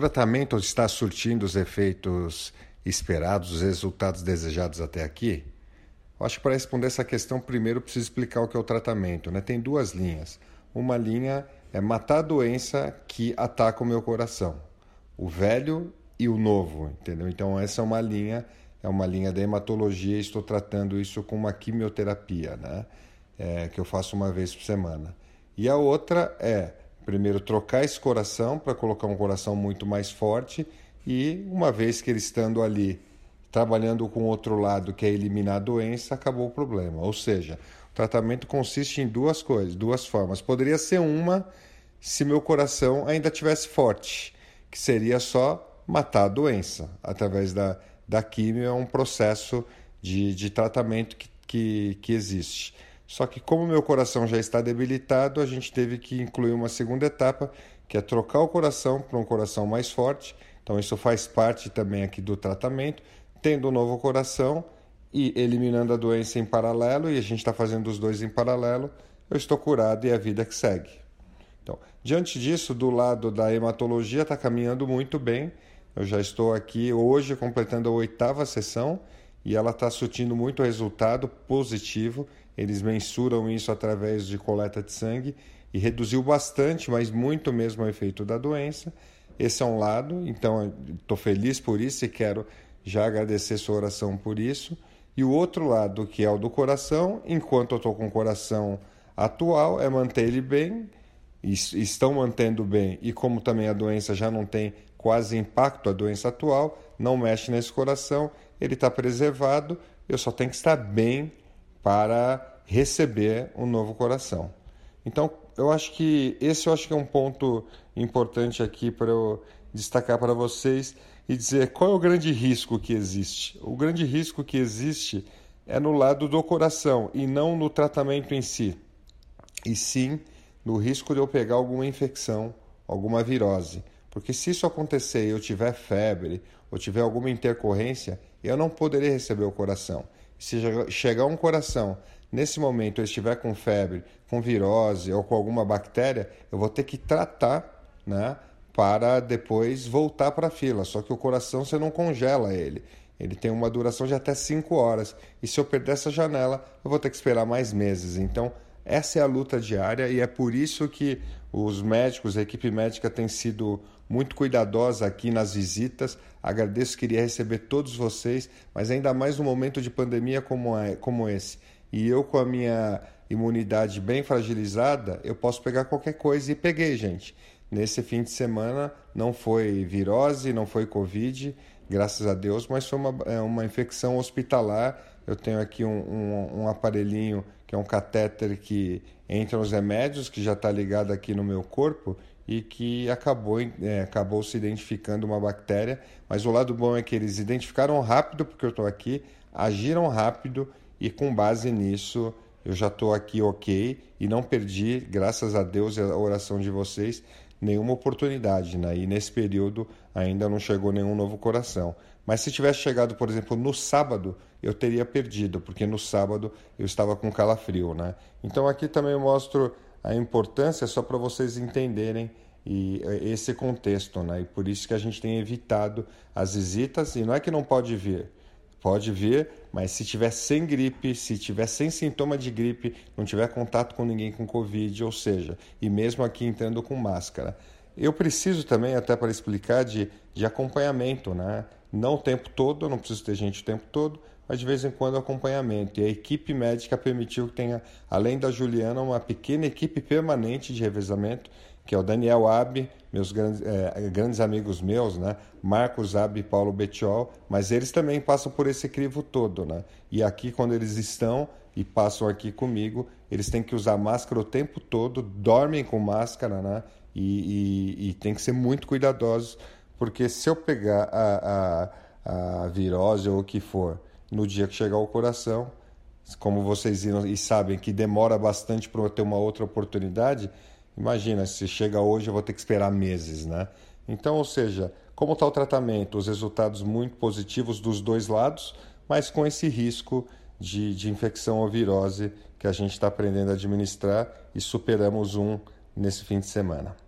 tratamento está surtindo os efeitos esperados, os resultados desejados até aqui? Eu acho que para responder essa questão, primeiro preciso explicar o que é o tratamento. Né? Tem duas linhas. Uma linha é matar a doença que ataca o meu coração, o velho e o novo, entendeu? Então essa é uma linha, é uma linha da hematologia. Estou tratando isso com uma quimioterapia, né? É, que eu faço uma vez por semana. E a outra é primeiro trocar esse coração para colocar um coração muito mais forte e uma vez que ele estando ali trabalhando com outro lado que é eliminar a doença, acabou o problema. Ou seja, o tratamento consiste em duas coisas, duas formas. Poderia ser uma se meu coração ainda tivesse forte, que seria só matar a doença através da, da químio, é um processo de, de tratamento que, que, que existe. Só que como meu coração já está debilitado, a gente teve que incluir uma segunda etapa, que é trocar o coração para um coração mais forte. Então isso faz parte também aqui do tratamento, tendo um novo coração e eliminando a doença em paralelo, e a gente está fazendo os dois em paralelo, eu estou curado e a vida que segue. Então, diante disso, do lado da hematologia está caminhando muito bem. Eu já estou aqui hoje completando a oitava sessão e ela está surtindo muito resultado positivo. Eles mensuram isso através de coleta de sangue e reduziu bastante, mas muito mesmo o efeito da doença. Esse é um lado, então estou feliz por isso e quero já agradecer sua oração por isso. E o outro lado, que é o do coração, enquanto eu estou com o coração atual, é manter ele bem, estão mantendo bem, e como também a doença já não tem quase impacto, a doença atual, não mexe nesse coração, ele está preservado, eu só tenho que estar bem para receber um novo coração. Então, eu acho que esse eu acho que é um ponto importante aqui para eu destacar para vocês e dizer qual é o grande risco que existe. O grande risco que existe é no lado do coração e não no tratamento em si, e sim no risco de eu pegar alguma infecção, alguma virose. Porque se isso acontecer e eu tiver febre ou tiver alguma intercorrência, eu não poderei receber o coração. Se chegar um coração nesse momento eu estiver com febre, com virose ou com alguma bactéria, eu vou ter que tratar, né, para depois voltar para a fila. Só que o coração você não congela ele. Ele tem uma duração de até 5 horas. E se eu perder essa janela, eu vou ter que esperar mais meses. Então, essa é a luta diária e é por isso que os médicos, a equipe médica tem sido muito cuidadosa aqui nas visitas. Agradeço, queria receber todos vocês, mas ainda mais num momento de pandemia como, é, como esse. E eu, com a minha imunidade bem fragilizada, eu posso pegar qualquer coisa e peguei, gente. Nesse fim de semana não foi virose, não foi Covid, graças a Deus, mas foi uma, é, uma infecção hospitalar. Eu tenho aqui um, um, um aparelhinho que é um catéter que entra nos remédios, que já está ligado aqui no meu corpo e que acabou, é, acabou se identificando uma bactéria. Mas o lado bom é que eles identificaram rápido, porque eu estou aqui, agiram rápido e com base nisso eu já estou aqui ok e não perdi, graças a Deus e a oração de vocês, nenhuma oportunidade. Né? E nesse período ainda não chegou nenhum novo coração. Mas se tivesse chegado, por exemplo, no sábado, eu teria perdido, porque no sábado eu estava com calafrio. Né? Então aqui também eu mostro a importância só para vocês entenderem e eh, esse contexto, né? E por isso que a gente tem evitado as visitas e não é que não pode vir, pode vir, mas se tiver sem gripe, se tiver sem sintoma de gripe, não tiver contato com ninguém com covid, ou seja, e mesmo aqui entrando com máscara. Eu preciso também, até para explicar, de, de acompanhamento, né? Não o tempo todo, eu não preciso ter gente o tempo todo, mas de vez em quando acompanhamento. E a equipe médica permitiu que tenha, além da Juliana, uma pequena equipe permanente de revezamento, que é o Daniel Ab, meus grandes, é, grandes amigos meus, né? Marcos Ab e Paulo Betiol, mas eles também passam por esse crivo todo, né? E aqui, quando eles estão e passam aqui comigo, eles têm que usar máscara o tempo todo, dormem com máscara, né? E, e, e tem que ser muito cuidadosos, porque se eu pegar a, a, a virose ou o que for no dia que chegar o coração. Como vocês viram e sabem que demora bastante para eu ter uma outra oportunidade, imagina, se chega hoje eu vou ter que esperar meses, né? Então, ou seja, como está o tratamento? Os resultados muito positivos dos dois lados, mas com esse risco de, de infecção ou virose que a gente está aprendendo a administrar e superamos um nesse fim de semana.